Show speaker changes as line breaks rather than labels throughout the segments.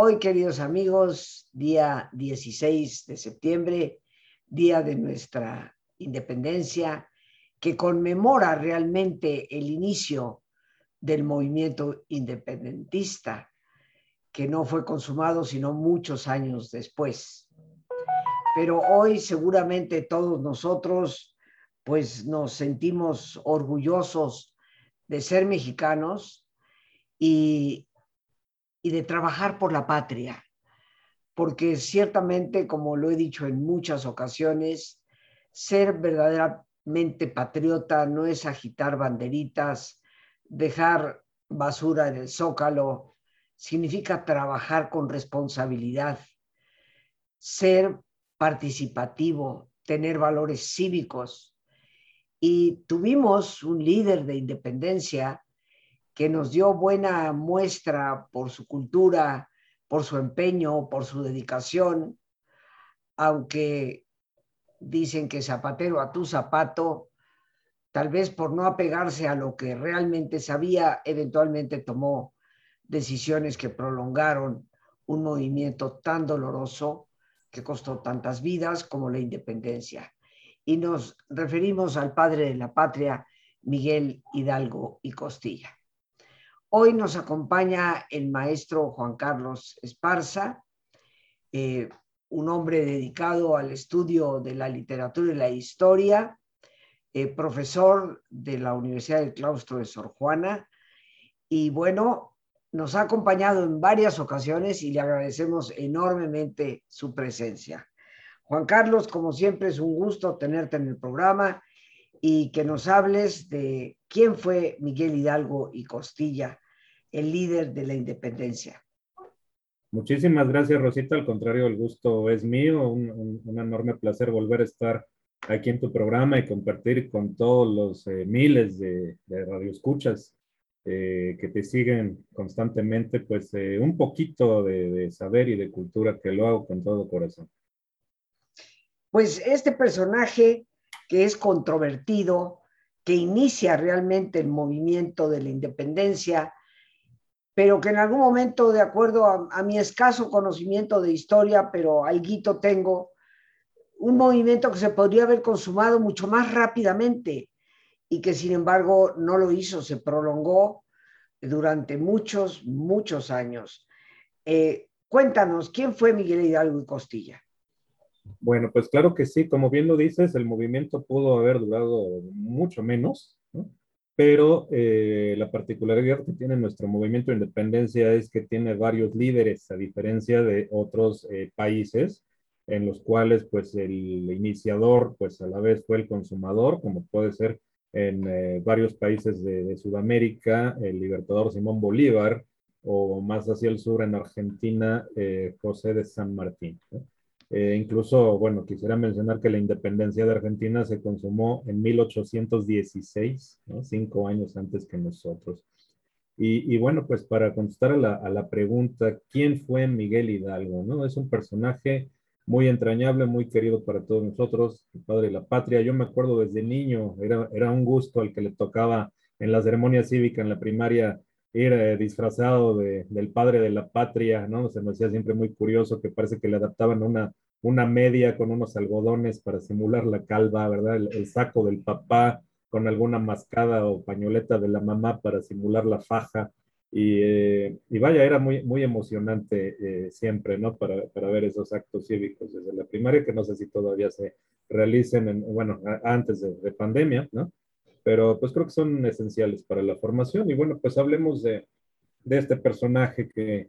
Hoy, queridos amigos, día 16 de septiembre, día de nuestra independencia, que conmemora realmente el inicio del movimiento independentista, que no fue consumado sino muchos años después. Pero hoy seguramente todos nosotros pues nos sentimos orgullosos de ser mexicanos y y de trabajar por la patria, porque ciertamente, como lo he dicho en muchas ocasiones, ser verdaderamente patriota no es agitar banderitas, dejar basura en el zócalo, significa trabajar con responsabilidad, ser participativo, tener valores cívicos. Y tuvimos un líder de independencia que nos dio buena muestra por su cultura, por su empeño, por su dedicación, aunque dicen que zapatero a tu zapato, tal vez por no apegarse a lo que realmente sabía, eventualmente tomó decisiones que prolongaron un movimiento tan doloroso que costó tantas vidas como la independencia. Y nos referimos al padre de la patria, Miguel Hidalgo y Costilla. Hoy nos acompaña el maestro Juan Carlos Esparza, eh, un hombre dedicado al estudio de la literatura y la historia, eh, profesor de la Universidad del Claustro de Sor Juana. Y bueno, nos ha acompañado en varias ocasiones y le agradecemos enormemente su presencia. Juan Carlos, como siempre, es un gusto tenerte en el programa y que nos hables de quién fue Miguel Hidalgo y Costilla, el líder de la independencia.
Muchísimas gracias, Rosita. Al contrario, el gusto es mío. Un, enorme placer volver a estar aquí en tu programa y compartir con todos los eh, miles de, radioescuchas eh, que te siguen constantemente, pues eh, un poquito de, de saber y de cultura que lo hago con todo corazón.
Pues este personaje que es controvertido, que inicia realmente el movimiento de la independencia, pero que en algún momento, de acuerdo a, mi escaso conocimiento de historia, pero algo tengo, un movimiento que se podría haber consumado mucho más rápidamente y que sin embargo no lo hizo, se prolongó durante muchos, muchos años. Eh, cuéntanos, ¿quién fue Miguel Hidalgo y Costilla?
Bueno, pues claro que sí, como bien lo dices, el movimiento pudo haber durado mucho menos, pero eh, la particularidad que tiene nuestro movimiento de independencia es que tiene varios líderes, a diferencia de otros eh, países en los cuales pues el iniciador pues a la vez fue el consumador, como puede ser en eh, varios países de, Sudamérica, el libertador Simón Bolívar, o más hacia el sur en Argentina, José de San Martín. Eh, incluso, bueno, quisiera mencionar que la independencia de Argentina se consumó en 1816, cinco años antes que nosotros. Y, bueno, pues para contestar a la, pregunta, ¿quién fue Miguel Hidalgo? ¿no? Es un personaje muy entrañable, muy querido para todos nosotros, el padre de la patria. Yo me acuerdo desde niño, era, era un gusto al que le tocaba en la ceremonia cívica en la primaria ir eh, disfrazado de, del padre de la patria, ¿no? Se me hacía siempre muy curioso que parece que le adaptaban una, una media con unos algodones para simular la calva, ¿verdad? El, saco del papá con alguna mascada o pañoleta de la mamá para simular la faja. Y, eh, y vaya, era muy, muy emocionante eh, siempre, ¿no? Para, para, ver esos actos cívicos desde la primaria, que no sé si todavía se realicen, en, bueno, antes de, de pandemia, ¿no? Pero pues creo que son esenciales para la formación. Y bueno, pues hablemos de, este personaje que,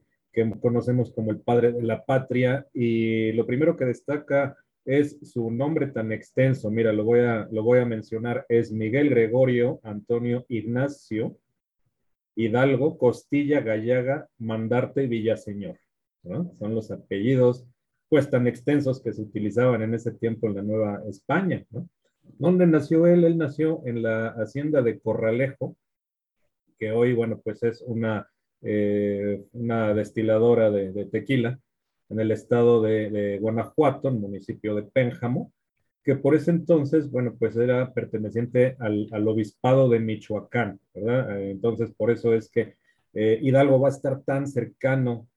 conocemos como el padre de la patria. Y lo primero que destaca es su nombre tan extenso. Mira, lo voy a, lo voy a mencionar. Es Miguel Gregorio Antonio Ignacio Hidalgo Costilla Gallaga Mandarte Villaseñor. Son los apellidos pues tan extensos que se utilizaban en ese tiempo en la Nueva España. ¿Dónde nació él? Él nació en la hacienda de Corralejo, que hoy, bueno, pues es una, eh, una destiladora de, tequila en el estado de, Guanajuato, en el municipio de Pénjamo, que por ese entonces, bueno, pues era perteneciente al, obispado de Michoacán, ¿verdad? Eh, entonces, por eso es que eh, Hidalgo va a estar tan cercano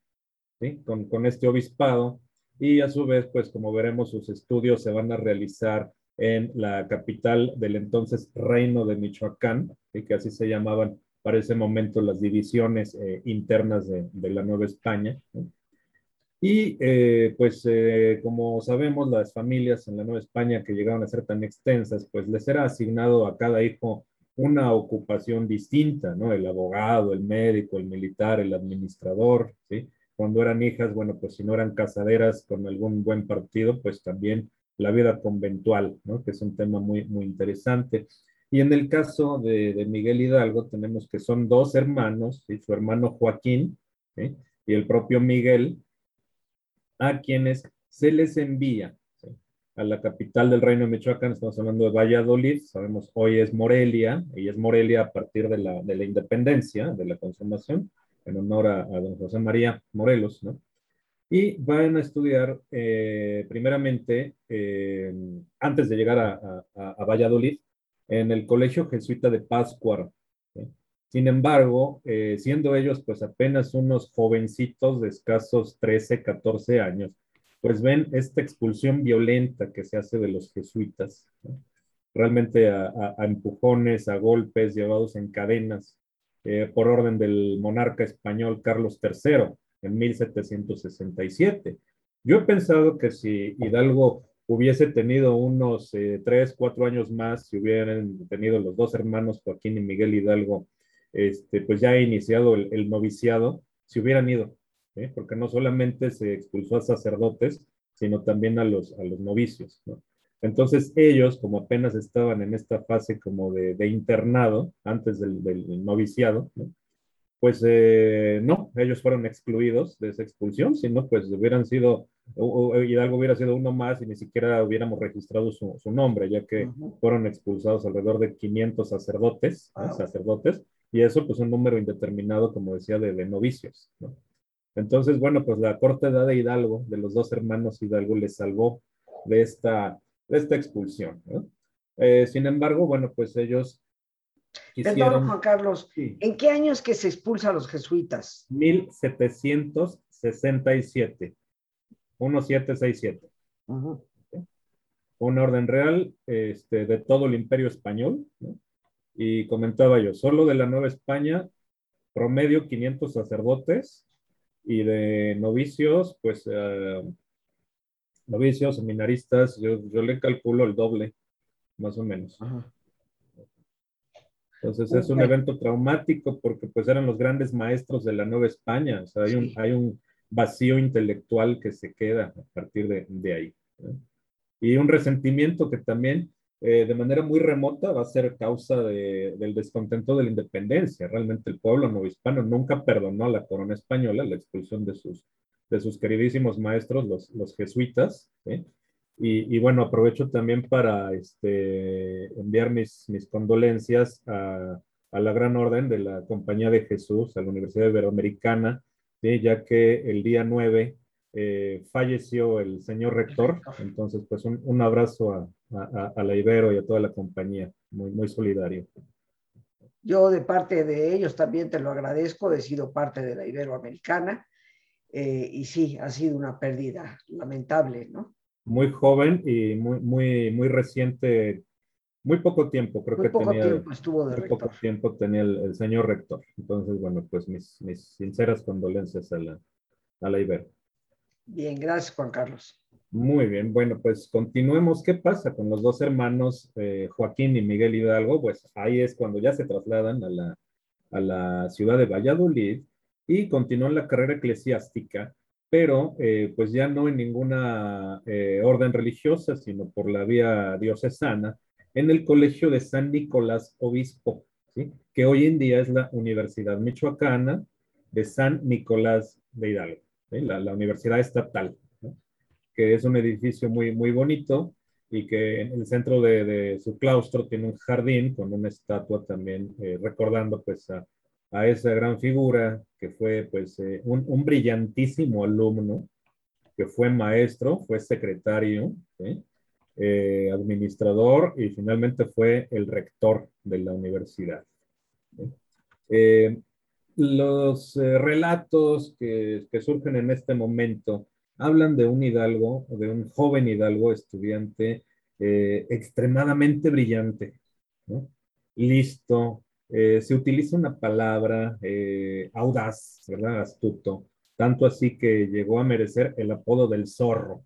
con, con este obispado y a su vez, pues como veremos, sus estudios se van a realizar en la capital del entonces Reino de Michoacán, y que así se llamaban para ese momento las divisiones eh, internas de, la Nueva España. Y eh, pues eh, como sabemos, las familias en la Nueva España que llegaron a ser tan extensas, pues les era asignado a cada hijo una ocupación distinta, ¿no? El abogado, el médico, el militar, el administrador, ¿sí? Cuando eran hijas, bueno, pues si no eran casaderas con algún buen partido, pues también la vida conventual. Que es un tema muy, muy interesante. Y en el caso de, Miguel Hidalgo, tenemos que son dos hermanos, ¿sí? su hermano Joaquín y el propio Miguel, a quienes se les envía a la capital del Reino de Michoacán, estamos hablando de Valladolid, sabemos hoy es Morelia, y es Morelia a partir de la, de la independencia, de la consumación, en honor a, don José María Morelos, ¿no? Y van a estudiar eh, primeramente, eh, antes de llegar a, Valladolid, en el Colegio Jesuita de Pascua. Sin embargo, eh, siendo ellos pues apenas unos jovencitos de escasos 13, 14 años, pues ven esta expulsión violenta que se hace de los jesuitas, realmente a, empujones, a golpes, llevados en cadenas, por orden del monarca español Carlos III en 1767. Yo he pensado que si Hidalgo hubiese tenido unos eh, tres, cuatro años más, si hubieran tenido los dos hermanos Joaquín y Miguel Hidalgo, este, pues ya iniciado el, noviciado, si hubieran ido, ¿eh? porque no solamente se expulsó a sacerdotes, sino también a los, a los novicios. ¿no? Entonces ellos, como apenas estaban en esta fase como de, internado, antes del, noviciado, pues eh, no, ellos fueron excluidos de esa expulsión, sino pues hubieran sido, Hidalgo hubiera sido uno más y ni siquiera hubiéramos registrado su, nombre, ya que fueron expulsados alrededor de 500 sacerdotes, sacerdotes, y eso pues un número indeterminado, como decía, de, novicios. Entonces, bueno, pues la corta edad de Hidalgo, de los dos hermanos Hidalgo, les salvó de esta esta expulsión. Eh, sin embargo, bueno, pues ellos
quisieron... Juan Carlos, ¿en qué años que se expulsa a los jesuitas?
1767. 1767. Un orden real este, de todo el imperio español. Y comentaba yo, solo de la Nueva España, promedio 500 sacerdotes y de novicios, pues uh, novicios, seminaristas, yo, yo le calculo el doble, más o menos. Entonces es un evento traumático porque pues eran los grandes maestros de la Nueva España, o sea, hay, un, hay un vacío intelectual que se queda a partir de, de ahí. Y un resentimiento que también eh, de manera muy remota va a ser causa de, del descontento de la independencia. Realmente el pueblo novohispano nunca perdonó a la corona española la expulsión de sus de sus queridísimos maestros, los, los jesuitas. Y, bueno, aprovecho también para este, enviar mis, mis condolencias a, a, la Gran Orden de la Compañía de Jesús, a la Universidad Iberoamericana, ya que el día 9 eh, falleció el señor rector. Entonces, pues un, un abrazo a, a, a, la Ibero y a toda la compañía, muy, muy solidario.
Yo de parte de ellos también te lo agradezco, he sido parte de la Iberoamericana eh, y sí, ha sido una pérdida lamentable, ¿no?
Muy joven y muy, muy, muy reciente, muy poco tiempo, creo
muy
que
poco
tenía.
Tiempo estuvo de
muy poco tiempo tenía el, señor rector. Entonces, bueno, pues mis, mis sinceras condolencias a la, a la Ibero.
Bien, gracias, Juan Carlos.
Muy bien, bueno, pues continuemos. ¿Qué pasa con los dos hermanos, eh, Joaquín y Miguel Hidalgo? Pues ahí es cuando ya se trasladan a la, a la ciudad de Valladolid y continuó en la carrera eclesiástica pero eh, pues ya no en ninguna eh, orden religiosa, sino por la vía diocesana, en el Colegio de San Nicolás Obispo, que hoy en día es la Universidad Michoacana de San Nicolás de Hidalgo, la, universidad estatal, que es un edificio muy, muy bonito y que en el centro de, de, su claustro tiene un jardín con una estatua también eh, recordando pues a, a, esa gran figura que fue pues eh, un, un, brillantísimo alumno, que fue maestro, fue secretario, eh, administrador y finalmente fue el rector de la universidad. Eh, los relatos que, que, surgen en este momento hablan de un hidalgo, de un joven hidalgo estudiante extremadamente brillante, listo, se utiliza una palabra audaz, ¿verdad? Astuto, tanto así que llegó a merecer el apodo del zorro.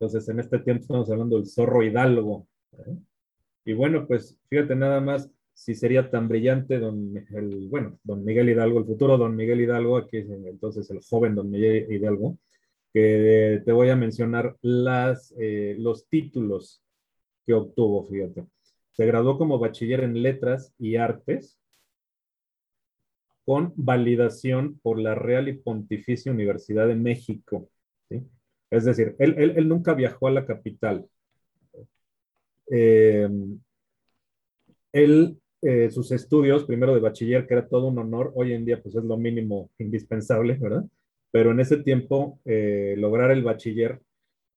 Entonces, en este tiempo estamos hablando del zorro hidalgo. ¿eh? Y bueno, pues fíjate nada más si sería tan brillante don, el, bueno, don Miguel Hidalgo, el futuro don Miguel Hidalgo, aquí es entonces el joven don Miguel Hidalgo, que te voy a mencionar las, eh, los títulos que obtuvo, fíjate. Se graduó como bachiller en letras y artes con validación por la Real y Pontificia Universidad de México. Es decir, él, él, nunca viajó a la capital. Eh, él, eh, sus estudios, primero de bachiller, que era todo un honor, hoy en día pues es lo mínimo indispensable, ¿verdad? Pero en ese tiempo, eh, lograr el bachiller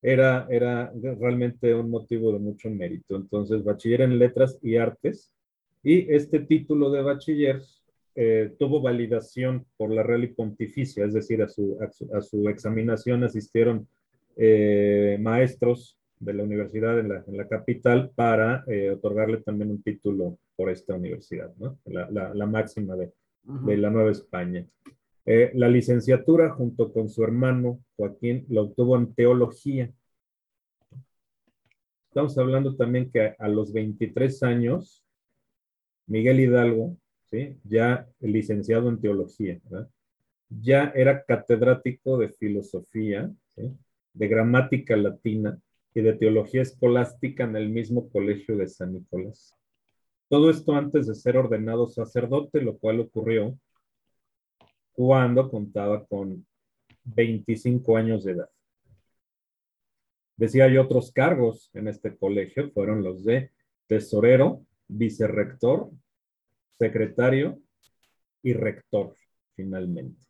era, era realmente un motivo de mucho mérito. Entonces, bachiller en letras y artes. Y este título de bachiller eh, tuvo validación por la Real y Pontificia, es decir, a su, a su, a su examinación asistieron eh, maestros de la universidad en la, en la capital para eh, otorgarle también un título por esta universidad, ¿no? la, la, la, máxima de, de, la Nueva España. Eh, la licenciatura junto con su hermano Joaquín la obtuvo en teología. Estamos hablando también que a, los 23 años, Miguel Hidalgo, ¿sí? ya licenciado en teología, ya era catedrático de filosofía, de gramática latina y de teología escolástica en el mismo colegio de San Nicolás. Todo esto antes de ser ordenado sacerdote, lo cual ocurrió cuando contaba con 25 años de edad. Decía yo, otros cargos en este colegio fueron los de tesorero, vicerrector, secretario y rector, finalmente.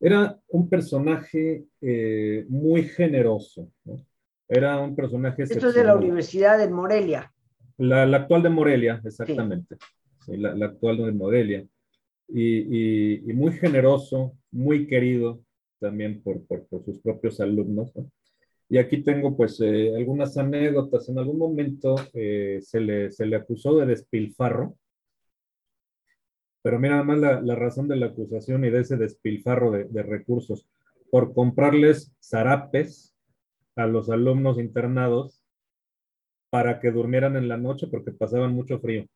Era un personaje eh, muy generoso, ¿no? Era un personaje...
Esto es de la Universidad de Morelia.
La, la actual de Morelia, exactamente. Sí. Sí, la, la, actual de Morelia. Y, muy generoso, muy querido también por, por, sus propios alumnos. ¿no? Y aquí tengo pues eh, algunas anécdotas. En algún momento eh, se, le, se le acusó de despilfarro pero mira, además la, la, razón de la acusación y de ese despilfarro de, de, recursos por comprarles zarapes a los alumnos internados para que durmieran en la noche porque pasaban mucho frío.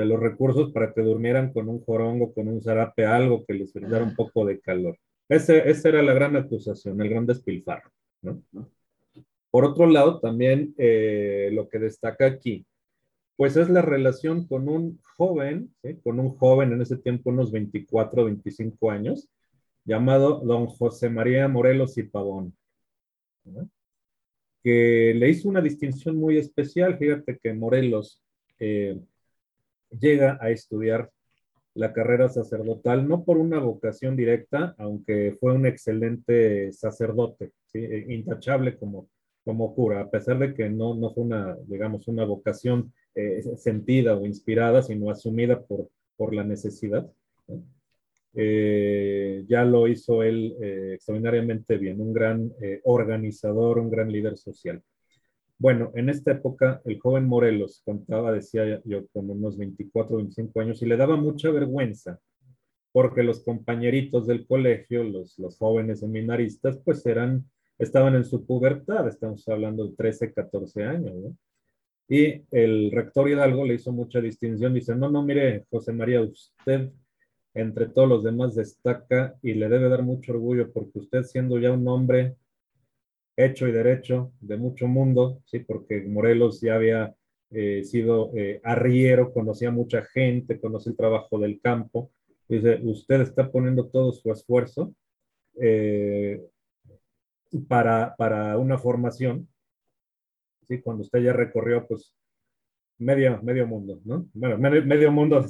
De los recursos para que durmieran con un jorongo, con un zarape, algo que les brindara un poco de calor. Ese, esa era la gran acusación, el gran despilfarro. ¿no? Por otro lado, también eh, lo que destaca aquí pues es la relación con un joven, ¿sí? con un joven en ese tiempo, unos 24, 25 años, llamado don José María Morelos y Pavón, ¿no? que le hizo una distinción muy especial. Fíjate que Morelos eh, llega a estudiar la carrera sacerdotal, no por una vocación directa, aunque fue un excelente sacerdote, ¿sí? intachable como, como cura, a pesar de que no, no fue una, digamos, una vocación eh, sentida o inspirada, sino asumida por, por la necesidad. Eh, ya lo hizo él eh, extraordinariamente bien, un gran organizador, un gran líder social. Bueno, en esta época el joven Morelos contaba, decía yo, con unos 24, 25 años y le daba mucha vergüenza porque los compañeritos del colegio, los, los jóvenes seminaristas, pues eran, estaban en su pubertad, estamos hablando de 13, 14 años, ¿no? Y el rector Hidalgo le hizo mucha distinción, dice, no, no, mire, José María, usted entre todos los demás destaca y le debe dar mucho orgullo porque usted siendo ya un hombre hecho y derecho de mucho mundo, sí, porque Morelos ya había eh, sido eh, arriero, conocía mucha gente, conocía el trabajo del campo. Dice, usted está poniendo todo su esfuerzo eh, para, para, una formación, ¿sí? cuando usted ya recorrió pues medio, medio mundo, ¿no? Bueno, medio, mundo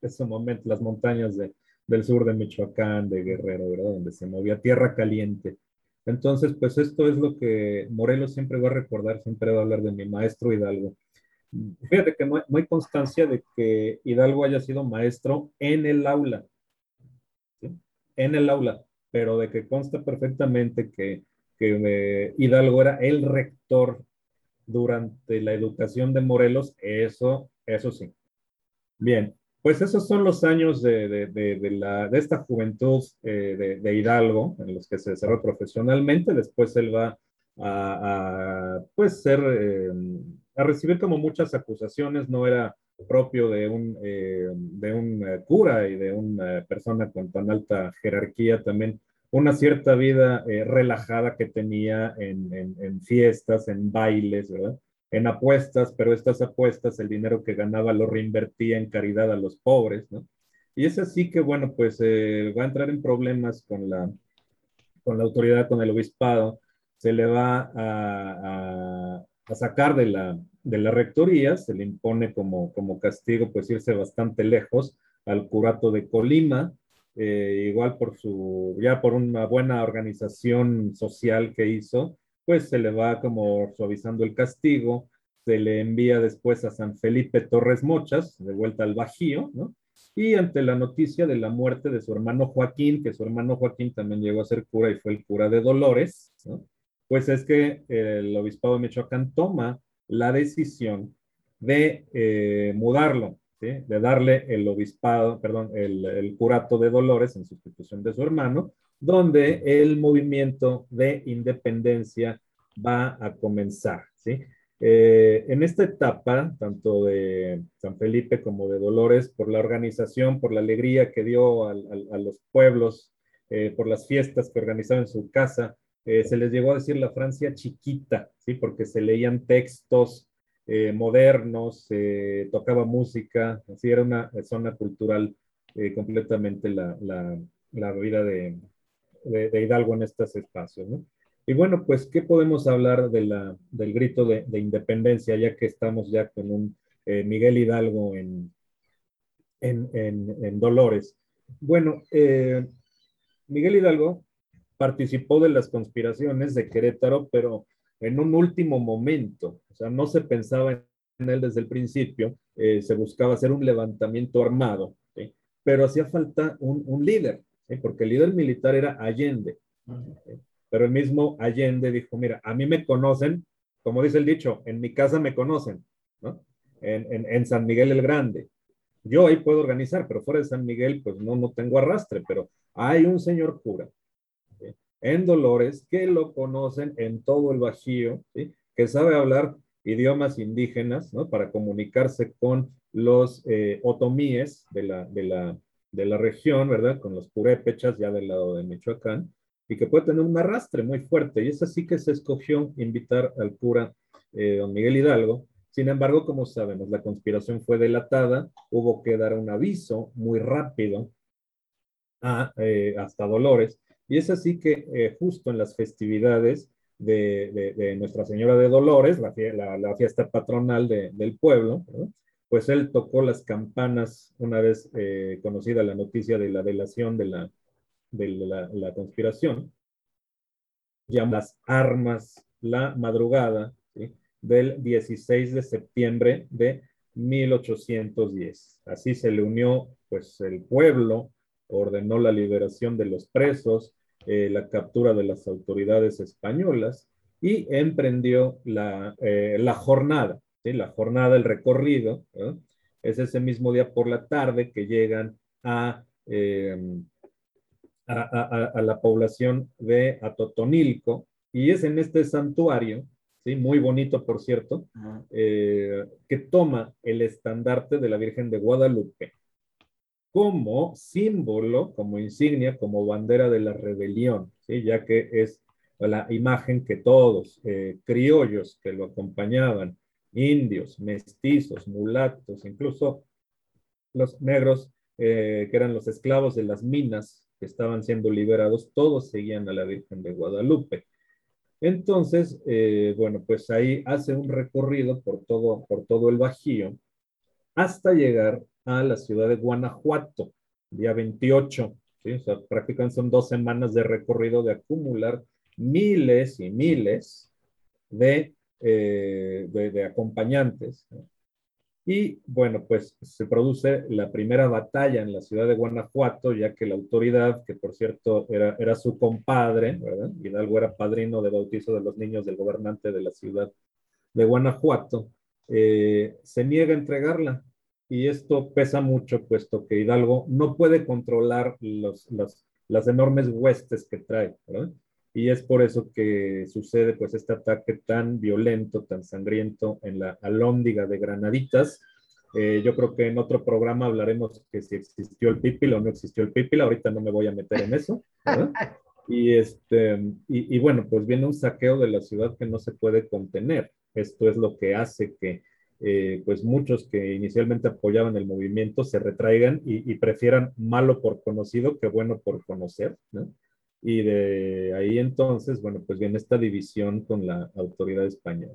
de su, momento, las montañas de, del sur de Michoacán, de Guerrero, ¿verdad? Donde se movía tierra caliente. Entonces, pues esto es lo que Morelos siempre va a recordar, siempre va a hablar de mi maestro Hidalgo. Fíjate que no hay, constancia de que Hidalgo haya sido maestro en el aula, en el aula, pero de que consta perfectamente que, que eh, Hidalgo era el rector durante la educación de Morelos, eso, eso sí. Bien, pues esos son los años de, de, de, de esta juventud eh, de, Hidalgo, en los que se desarrolló profesionalmente. Después él va a, pues ser, eh, a recibir como muchas acusaciones, no era propio de un, eh, de un cura y de una persona con tan alta jerarquía también una cierta vida relajada que tenía en, en, fiestas, en bailes, ¿verdad? En apuestas, pero estas apuestas, el dinero que ganaba lo reinvertía en caridad a los pobres, ¿no? Y es así que, bueno, pues eh, va a entrar en problemas con la, con la autoridad, con el obispado, se le va a, a, sacar de la, de la rectoría, se le impone como, como castigo, pues irse bastante lejos al curato de Colima, eh, igual por su, ya por una buena organización social que hizo, pues se le va como suavizando el castigo, se le envía después a San Felipe Torres Mochas, de vuelta al Bajío, ¿no? Y ante la noticia de la muerte de su hermano Joaquín, que su hermano Joaquín también llegó a ser cura y fue el cura de Dolores, ¿no? Pues es que el obispado de Michoacán toma la decisión de eh, mudarlo de darle el obispado, perdón, el, curato de Dolores en sustitución de su hermano, donde el movimiento de independencia va a comenzar. ¿sí? Eh, en esta etapa, tanto de San Felipe como de Dolores, por la organización, por la alegría que dio a, los pueblos, eh, por las fiestas que organizaban en su casa, eh, se les llegó a decir la Francia chiquita, ¿sí? porque se leían textos, modernos, eh, tocaba música, así era una zona cultural completamente la, la, vida de, de, Hidalgo en estos espacios. ¿no? Y bueno, pues, ¿qué podemos hablar de del grito de, de, independencia, ya que estamos ya con un Miguel Hidalgo en, en, en, Dolores? Bueno, Miguel Hidalgo participó de las conspiraciones de Querétaro, pero en un último momento, o sea, no se pensaba en él desde el principio, eh, se buscaba hacer un levantamiento armado, pero hacía falta un, líder, porque el líder militar era Allende, pero el mismo Allende dijo, mira, a mí me conocen, como dice el dicho, en mi casa me conocen, ¿no? En, en, San Miguel el Grande. Yo ahí puedo organizar, pero fuera de San Miguel, pues no, no tengo arrastre, pero hay un señor cura en Dolores, que lo conocen en todo el Bajío, que sabe hablar idiomas indígenas ¿no? para comunicarse con los eh, otomíes de la, de, la, de la región, ¿verdad? Con los purépechas ya del lado de Michoacán, y que puede tener un arrastre muy fuerte. Y es así que se escogió invitar al cura eh, don Miguel Hidalgo. Sin embargo, como sabemos, la conspiración fue delatada, hubo que dar un aviso muy rápido a, eh, hasta Dolores, y es así que eh, justo en las festividades de, Nuestra Señora de Dolores, la, fiesta patronal del pueblo, pues él tocó las campanas una vez eh, conocida la noticia de la delación de la, de la, conspiración, llama las armas la madrugada del 16 de septiembre de 1810. Así se le unió pues el pueblo ordenó la liberación de los presos, eh, la captura de las autoridades españolas y emprendió la, eh, la jornada, ¿sí? la jornada, el recorrido. Es ese mismo día por la tarde que llegan a, em, a, a, la población de Atotonilco y es en este santuario, ¿sí? muy bonito por cierto, eh, que toma el estandarte de la Virgen de Guadalupe como símbolo, como insignia, como bandera de la rebelión, ¿sí? ya que es la imagen que todos, eh, criollos que lo acompañaban, indios, mestizos, mulatos, incluso los negros, eh, que eran los esclavos de las minas que estaban siendo liberados, todos seguían a la Virgen de Guadalupe. Entonces, eh, bueno, pues ahí hace un recorrido por todo, por todo el Bajío hasta llegar a la ciudad de Guanajuato, día 28. ¿sí? O sea, prácticamente son dos semanas de recorrido de acumular miles y miles de, eh, de, acompañantes. Y bueno, pues se produce la primera batalla en la ciudad de Guanajuato, ya que la autoridad, que por cierto era, era su compadre. Hidalgo era padrino de bautizo de los niños del gobernante de la ciudad de Guanajuato, eh, se niega a entregarla. Y esto pesa mucho, puesto que Hidalgo no puede controlar los, las enormes huestes que trae, ¿verdad? Y es por eso que sucede pues este ataque tan violento, tan sangriento en la alóndiga de Granaditas. Eh, yo creo que en otro programa hablaremos que si existió el pipil o no existió el pipil, ahorita no me voy a meter en eso. Y, este, y, bueno, pues viene un saqueo de la ciudad que no se puede contener. Esto es lo que hace que eh, pues muchos que inicialmente apoyaban el movimiento se retraigan y, y, prefieran malo por conocido que bueno por conocer. ¿no? Y de ahí entonces, bueno, pues viene esta división con la autoridad española.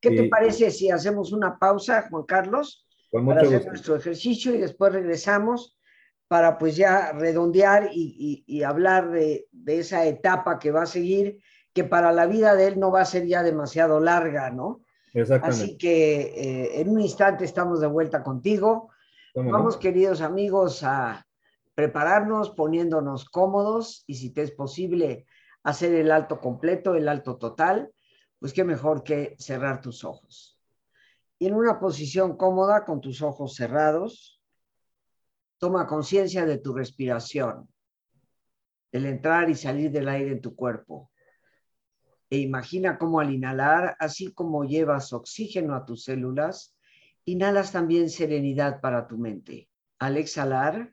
¿Qué te parece si hacemos una pausa, Juan Carlos, para hacer nuestro ejercicio y después regresamos para pues ya redondear y, y, hablar de, de, esa etapa que va a seguir, que para la vida de él no va a ser ya demasiado larga, ¿no? Exactamente. Así que eh, en un instante estamos de vuelta contigo. Vamos, queridos amigos, a prepararnos poniéndonos cómodos y si te es posible hacer el alto completo, el alto total, pues qué mejor que cerrar tus ojos. Y en una posición cómoda con tus ojos cerrados, toma conciencia de tu respiración, del entrar y salir del aire en tu cuerpo. E imagina cómo al inhalar, así como llevas oxígeno a tus células, inhalas también serenidad para tu mente. Al exhalar,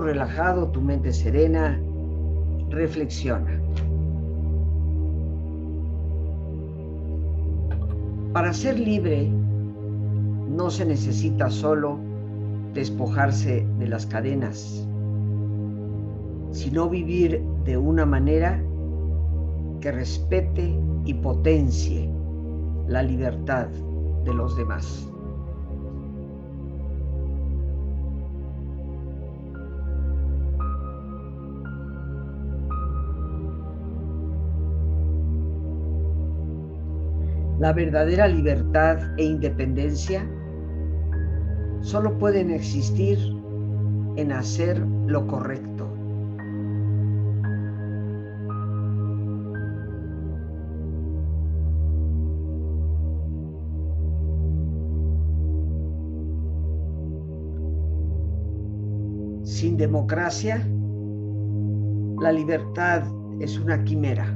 Relajado, tu mente serena, reflexiona. Para ser libre no se necesita solo despojarse de las cadenas, sino vivir de una manera que respete y potencie la libertad de los demás. La verdadera libertad e independencia solo pueden existir en hacer lo correcto. Sin democracia, la libertad es una quimera.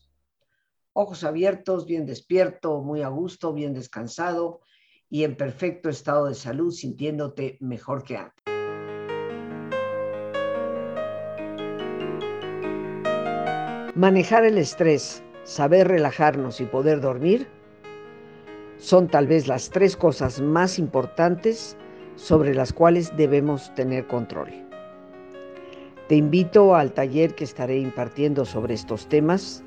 ojos abiertos, bien despierto, muy a gusto, bien descansado y en perfecto estado de salud, sintiéndote mejor que antes. Manejar el estrés, saber relajarnos y poder dormir son tal vez las tres cosas más importantes sobre las cuales debemos tener control. Te invito al taller que estaré impartiendo sobre estos temas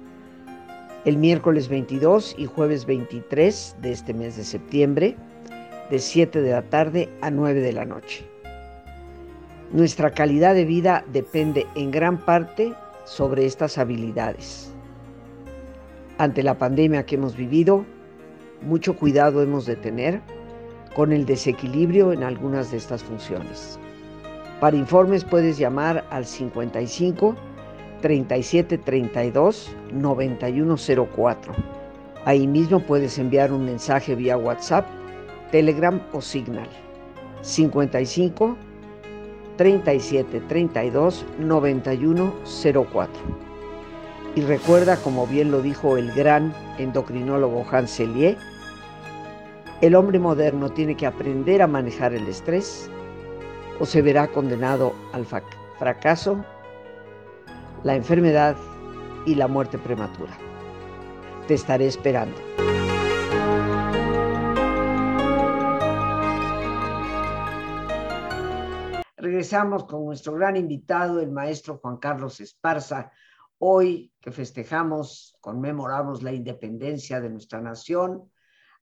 el miércoles 22 y jueves 23 de este mes de septiembre de 7 de la tarde a 9 de la noche. Nuestra calidad de vida depende en gran parte sobre estas habilidades. Ante la pandemia que hemos vivido, mucho cuidado hemos de tener con el desequilibrio en algunas de estas funciones. Para informes puedes llamar al 55 37 32 9104. Ahí mismo puedes enviar un mensaje vía WhatsApp, Telegram o Signal. 55 37 32 9104. Y recuerda, como bien lo dijo el gran endocrinólogo Hans Selye, el hombre moderno tiene que aprender a manejar el estrés o se verá condenado al fracaso, la enfermedad y la muerte prematura. Te estaré esperando. Regresamos con nuestro gran invitado, el maestro Juan Carlos Esparza. Hoy que festejamos, conmemoramos la independencia de nuestra nación,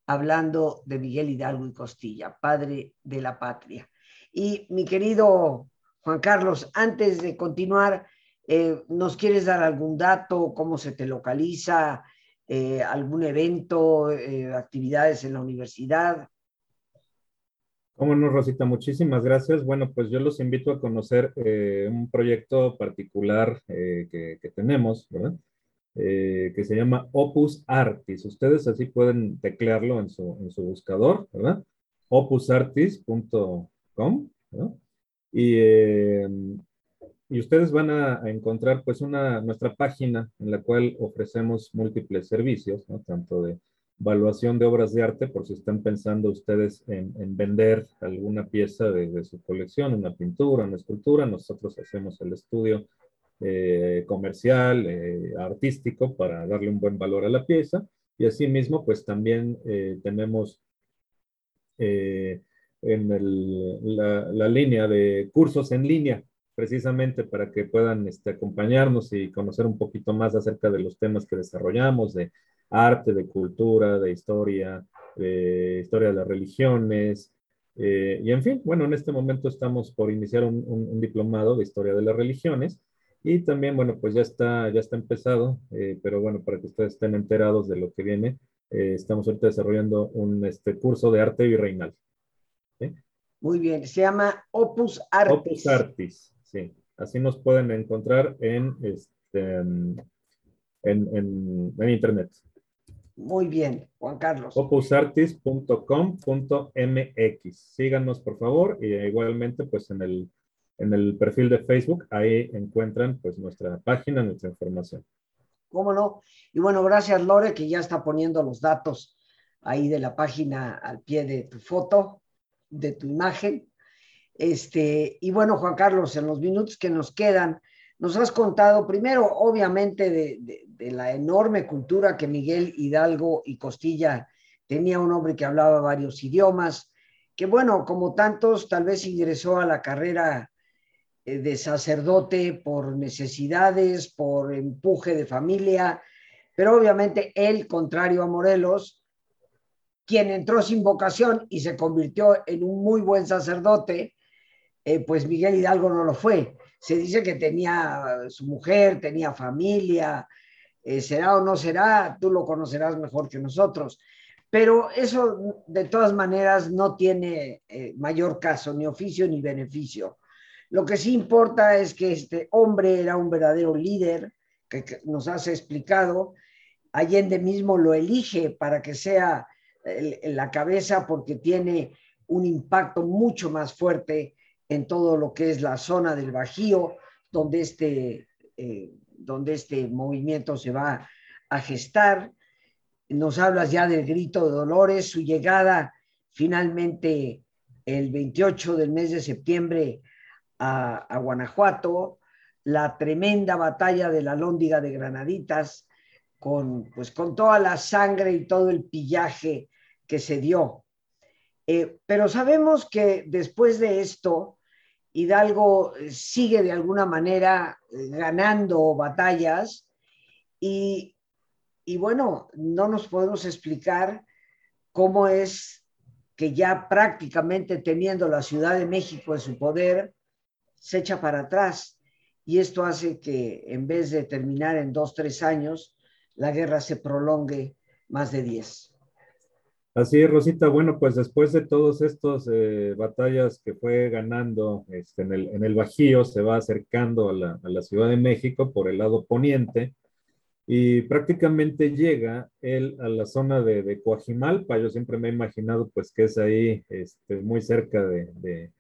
hablando de Miguel Hidalgo y Costilla, padre de la patria. Y mi querido Juan Carlos, antes de continuar, eh, ¿nos quieres dar algún dato? ¿Cómo se te localiza? Eh, ¿Algún evento? Eh, ¿Actividades en la universidad?
Cómo no, Rosita, muchísimas gracias. Bueno, pues yo los invito a conocer un proyecto particular que, tenemos, ¿verdad? Eh, que se llama Opus Artis. Ustedes así pueden teclearlo en su, buscador, ¿verdad? opusartis.com, Y, eh, y ustedes van a, encontrar pues una, nuestra página en la cual ofrecemos múltiples servicios, ¿no? Tanto de evaluación de obras de arte, por si están pensando ustedes en, en vender alguna pieza de, de, su colección, una pintura, una escultura, nosotros hacemos el estudio eh, comercial, eh, artístico, para darle un buen valor a la pieza. Y asimismo, pues también eh, tenemos en la, línea de cursos en línea, precisamente para que puedan este, acompañarnos y conocer un poquito más acerca de los temas que desarrollamos, de arte, de cultura, de historia, de historia de las religiones, y en fin, bueno, en este momento estamos por iniciar un, diplomado de historia de las religiones y también, bueno, pues ya está, ya está empezado, eh, pero bueno, para que ustedes estén enterados de lo que viene, eh, estamos ahorita desarrollando un este, curso de arte virreinal.
Muy bien, se llama Opus Artis.
Opus Artis, sí. Así nos pueden encontrar en, este, en, en, en Internet.
Muy bien, Juan Carlos.
opusartis.com.mx. Síganos, por favor, y igualmente, pues en el en el perfil de Facebook, ahí encuentran pues nuestra página, nuestra información.
¿Cómo no? Y bueno, gracias Lore, que ya está poniendo los datos ahí de la página al pie de tu foto, de tu imagen. Este, y bueno, Juan Carlos, en los minutos que nos quedan, nos has contado primero, obviamente, de, de la enorme cultura que Miguel Hidalgo y Costilla tenía un hombre que hablaba varios idiomas, que bueno, como tantos, tal vez ingresó a la carrera eh, de sacerdote por necesidades, por empuje de familia, pero obviamente él, contrario a Morelos, quien entró sin vocación y se convirtió en un muy buen sacerdote, eh, pues Miguel Hidalgo no lo fue. Se dice que tenía su mujer, tenía familia, eh, será o no será, tú lo conocerás mejor que nosotros. Pero eso de todas maneras no tiene mayor caso, ni oficio ni beneficio. Lo que sí importa es que este hombre era un verdadero líder, que, nos has explicado. Allende mismo lo elige para que sea la cabeza porque tiene un impacto mucho más fuerte en todo lo que es la zona del Bajío, donde este, eh, donde este movimiento se va a gestar. Nos hablas ya del grito de Dolores, su llegada finalmente el 28 del mes de septiembre a, Guanajuato, la tremenda batalla de la Lóndiga de Granaditas, con, pues, con toda la sangre y todo el pillaje que se dio. Eh, pero sabemos que después de esto, Hidalgo sigue de alguna manera eh, ganando batallas y bueno, no nos podemos explicar cómo es que ya prácticamente teniendo la Ciudad de México en su poder, se echa para atrás. Y esto hace que en vez de terminar en dos, tres años, la guerra se prolongue más de diez.
Así es, Rosita. Bueno, pues después de todas estas eh, batallas que fue ganando este, en, el, en, el, Bajío, se va acercando a la, a la, Ciudad de México por el lado poniente y prácticamente llega él a la zona de, de Coajimalpa. Yo siempre me he imaginado pues que es ahí este, muy cerca de, de,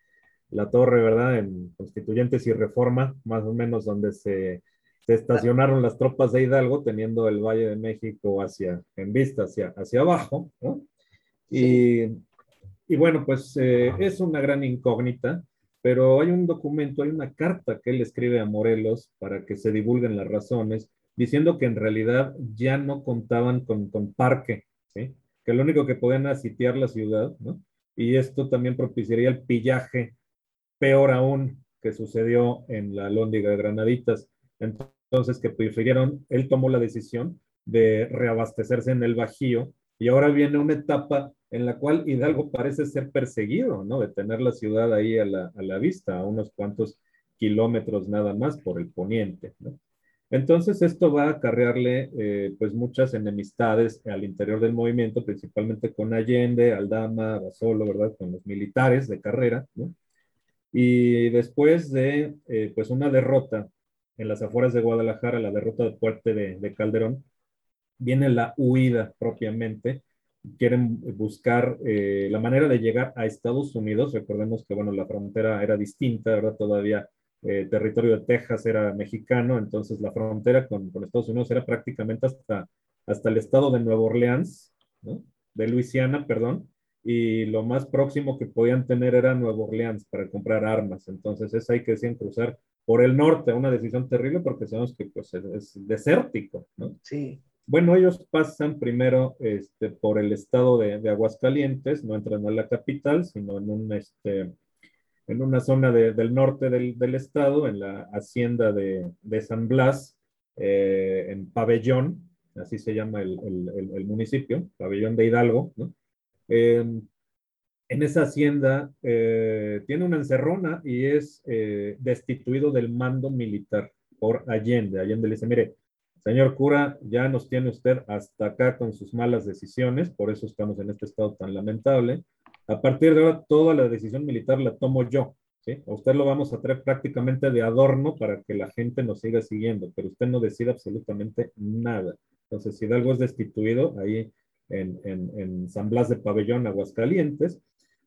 la torre, ¿verdad? En Constituyentes y Reforma, más o menos donde se, estacionaron las tropas de Hidalgo, teniendo el Valle de México hacia, en vista hacia, hacia abajo, ¿no? Y, y bueno, pues eh, es una gran incógnita, pero hay un documento, hay una carta que él escribe a Morelos para que se divulguen las razones, diciendo que en realidad ya no contaban con, con parque, ¿sí? que lo único que podían asitiar la ciudad, ¿no? Y esto también propiciaría el pillaje, peor aún, que sucedió en la Lóndiga de Granaditas. Entonces, que prefirieron, él tomó la decisión de reabastecerse en el Bajío y ahora viene una etapa en la cual Hidalgo parece ser perseguido, ¿no? De tener la ciudad ahí a la, a la vista, a unos cuantos kilómetros nada más por el poniente, ¿no? Entonces esto va a acarrearle eh, pues muchas enemistades al interior del movimiento, principalmente con Allende, Aldama, Basolo, ¿verdad? Con los militares de carrera, ¿no? Y después de eh, pues una derrota en las afueras de Guadalajara, la derrota de Puerte de, de Calderón, viene la huida propiamente quieren buscar eh, la manera de llegar a Estados Unidos. Recordemos que, bueno, la frontera era distinta, ¿verdad? Todavía eh, territorio de Texas era mexicano, entonces la frontera con, con, Estados Unidos era prácticamente hasta, hasta el estado de Nueva Orleans, ¿no? De Luisiana, perdón, y lo más próximo que podían tener era Nueva Orleans para comprar armas. Entonces es ahí que decían cruzar por el norte, una decisión terrible porque sabemos que pues, es, es desértico, ¿no?
Sí.
Bueno, ellos pasan primero este, por el estado de, Aguascalientes, no entran a la capital, sino en, un, este, en una zona de, del norte del, estado, en la hacienda de, San Blas, eh, en Pabellón, así se llama el, municipio, Pabellón de Hidalgo. ¿no? Eh, en esa hacienda eh, tiene una encerrona y es eh, destituido del mando militar por Allende. Allende le dice, mire, Señor cura, ya nos tiene usted hasta acá con sus malas decisiones, por eso estamos en este estado tan lamentable. A partir de ahora, toda la decisión militar la tomo yo. A usted lo vamos a traer prácticamente de adorno para que la gente nos siga siguiendo, pero usted no decide absolutamente nada. Entonces, si Hidalgo es destituido ahí en, en, en San Blas de Pabellón, Aguascalientes,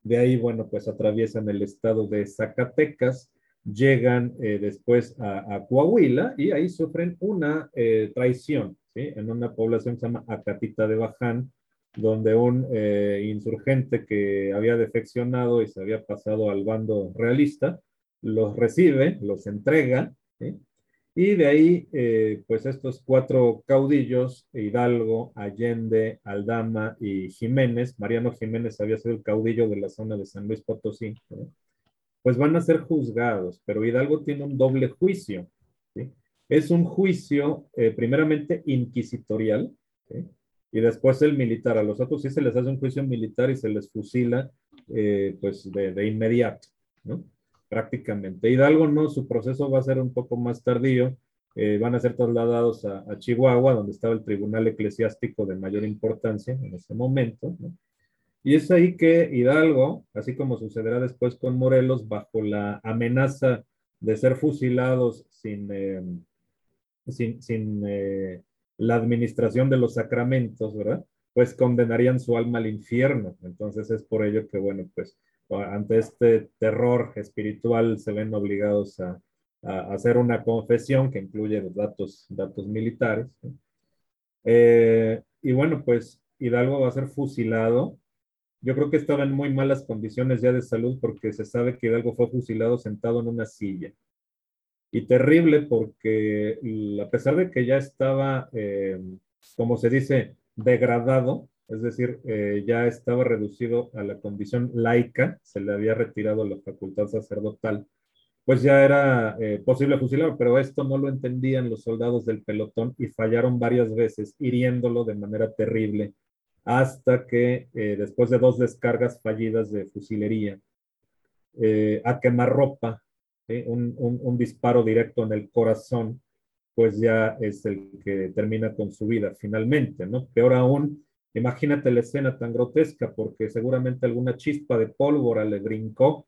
de ahí, bueno, pues atraviesan el estado de Zacatecas, llegan eh, después a, a, Coahuila y ahí sufren una eh, traición. En una población que se llama Acatita de Baján, donde un eh, insurgente que había defeccionado y se había pasado al bando realista, los recibe, los entrega. Y de ahí, pues estos cuatro caudillos, Hidalgo, Allende, Aldama y Jiménez, Mariano Jiménez había sido el caudillo de la zona de San Luis Potosí, ¿sí? Pues van a ser juzgados, pero Hidalgo tiene un doble juicio. ¿sí? Es un juicio eh, primeramente inquisitorial ¿sí? y después el militar. A los otros sí se les hace un juicio militar y se les fusila eh, pues de, de, inmediato, ¿no? prácticamente. Hidalgo no, su proceso va a ser un poco más tardío. Eh, van a ser trasladados a, a, Chihuahua, donde estaba el tribunal eclesiástico de mayor importancia en ese momento. ¿no? Y es ahí que Hidalgo, así como sucederá después con Morelos, bajo la amenaza de ser fusilados sin, eh, sin, eh, la administración de los sacramentos, ¿verdad? Pues condenarían su alma al infierno. Entonces es por ello que, bueno, pues ante este terror espiritual se ven obligados a, hacer una confesión que incluye datos, datos militares. Eh, y bueno, pues Hidalgo va a ser fusilado yo creo que estaba en muy malas condiciones ya de salud porque se sabe que Hidalgo fue fusilado sentado en una silla. Y terrible porque a pesar de que ya estaba, eh, como se dice, degradado, es decir, eh, ya estaba reducido a la condición laica, se le había retirado la facultad sacerdotal, pues ya era eh, posible fusilarlo, pero esto no lo entendían los soldados del pelotón y fallaron varias veces, hiriéndolo de manera terrible hasta que eh, después de dos descargas fallidas de fusilería, eh, a quemarropa, un, un, disparo directo en el corazón, pues ya es el que termina con su vida finalmente, ¿no? Peor aún, imagínate la escena tan grotesca, porque seguramente alguna chispa de pólvora le brincó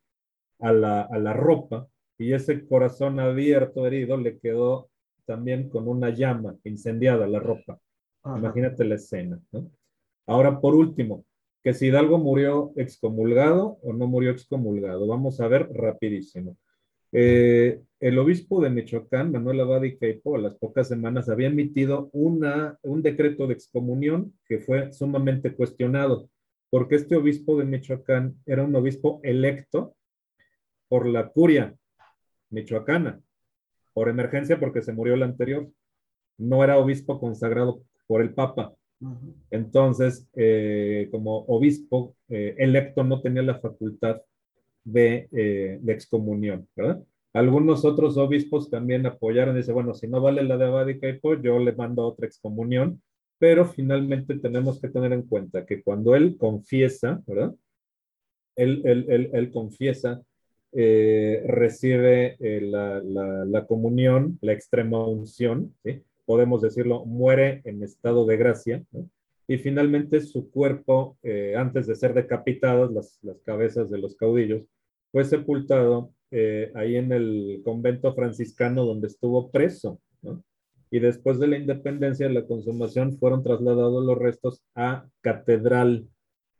a la, a la ropa y ese corazón abierto, herido, le quedó también con una llama incendiada la ropa. Imagínate la escena. ¿no? Ahora, por último, que si Hidalgo murió excomulgado o no murió excomulgado. Vamos a ver rapidísimo. Eh, el obispo de Michoacán, Manuel Abad y Caipo, a las pocas semanas había emitido una, un decreto de excomunión que fue sumamente cuestionado, porque este obispo de Michoacán era un obispo electo por la curia michoacana, por emergencia porque se murió el anterior. No era obispo consagrado por el Papa. Entonces, eh, como obispo eh, electo, no tenía la facultad de, eh, de, excomunión, ¿verdad? Algunos otros obispos también apoyaron dice, bueno, si no vale la de Abad y Caipo, yo le mando otra excomunión, pero finalmente tenemos que tener en cuenta que cuando él confiesa, ¿verdad? Él, él, él, él confiesa recibe eh, la, la, comunión, la extrema unción, ¿sí? Podemos decirlo, muere en estado de gracia, y finalmente su cuerpo, eh, antes de ser decapitadas las, las, cabezas de los caudillos, fue sepultado ahí en el convento franciscano donde estuvo preso, y después de la independencia, la consumación, fueron trasladados los restos a catedral,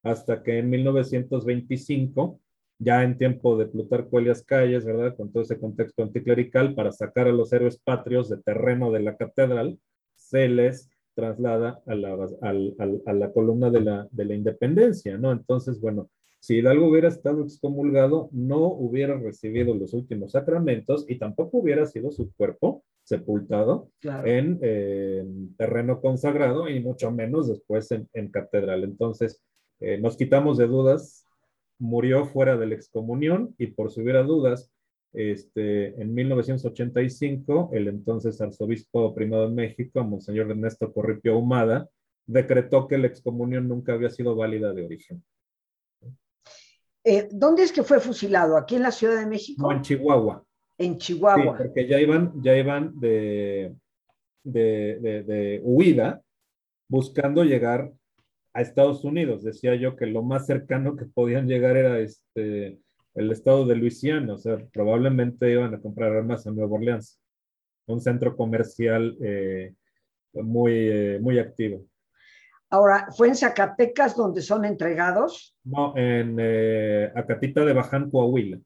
hasta que en 1925 ya en tiempo de Plutarco Elias Calles, ¿verdad? Con todo ese contexto anticlerical, para sacar a los héroes patrios de terreno de la catedral, se les traslada a la, a, la columna de la, de la independencia, ¿no? Entonces, bueno, si Hidalgo hubiera estado excomulgado, no hubiera recibido los últimos sacramentos y tampoco hubiera sido su cuerpo sepultado en, terreno consagrado y mucho menos después en, en catedral. Entonces, eh, nos quitamos de dudas murió fuera de la excomunión y por si hubiera dudas, este, en 1985, el entonces arzobispo primado de México, Monseñor Ernesto Corripio Humada, decretó que la excomunión nunca había sido válida de origen.
Eh, ¿Dónde es que fue fusilado? ¿Aquí en la Ciudad de México?
No, en Chihuahua.
En Chihuahua.
Sí, porque ya iban, ya iban de, de, de, de huida buscando llegar a Estados Unidos. Decía yo que lo más cercano que podían llegar era este, el estado de Luisiana, o sea, probablemente iban a comprar armas en Nueva Orleans, un centro comercial eh, muy, eh, muy activo.
Ahora, ¿fue en Zacatecas donde son entregados?
No, en eh, Acatita de Baján, Coahuila.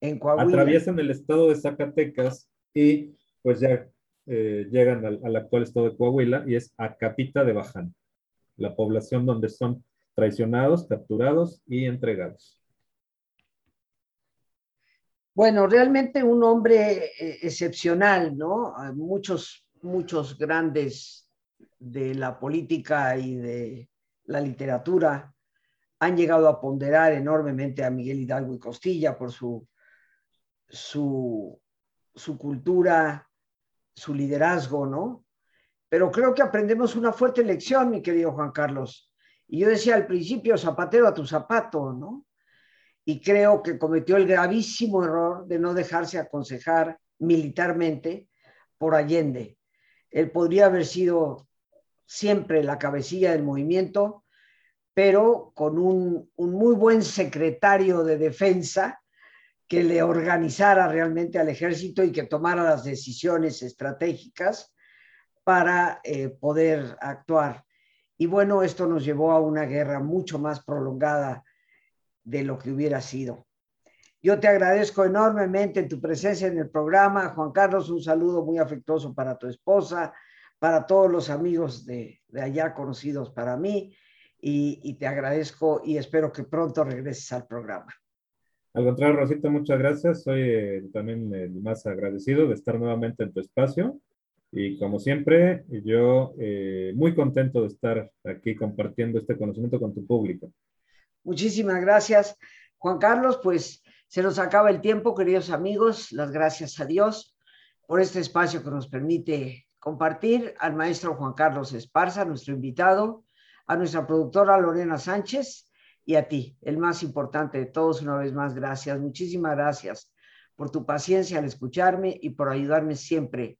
En Coahuila.
Atraviesan el estado de Zacatecas y pues ya llegan al, al, actual estado de Coahuila y es Acatita de Baján la población donde son traicionados, capturados y entregados.
Bueno, realmente un hombre eh, excepcional, ¿no? Muchos, muchos grandes de la política y de la literatura han llegado a ponderar enormemente a Miguel Hidalgo y Costilla por su, su, su cultura, su liderazgo, ¿no? Pero creo que aprendemos una fuerte lección, mi querido Juan Carlos. Y yo decía al principio, zapatero a tu zapato, ¿no? Y creo que cometió el gravísimo error de no dejarse aconsejar militarmente por Allende. Él podría haber sido siempre la cabecilla del movimiento, pero con un, un muy buen secretario de defensa que le organizara realmente al ejército y que tomara las decisiones estratégicas para eh, poder actuar. Y bueno, esto nos llevó a una guerra mucho más prolongada de lo que hubiera sido. Yo te agradezco enormemente tu presencia en el programa. Juan Carlos, un saludo muy afectuoso para tu esposa, para todos los amigos de, de allá conocidos para mí. Y, te agradezco y espero que pronto regreses al programa.
Al contrario, Rosita, muchas gracias. Soy eh, también el más agradecido de estar nuevamente en tu espacio y como siempre, yo eh, muy contento de estar aquí compartiendo este conocimiento con tu público.
Muchísimas gracias, Juan Carlos. Pues se nos acaba el tiempo, queridos amigos. Las gracias a Dios por este espacio que nos permite compartir al maestro Juan Carlos Esparza, nuestro invitado, a nuestra productora Lorena Sánchez y a ti, el más importante de todos, una vez más, gracias. Muchísimas gracias por tu paciencia al escucharme y por ayudarme siempre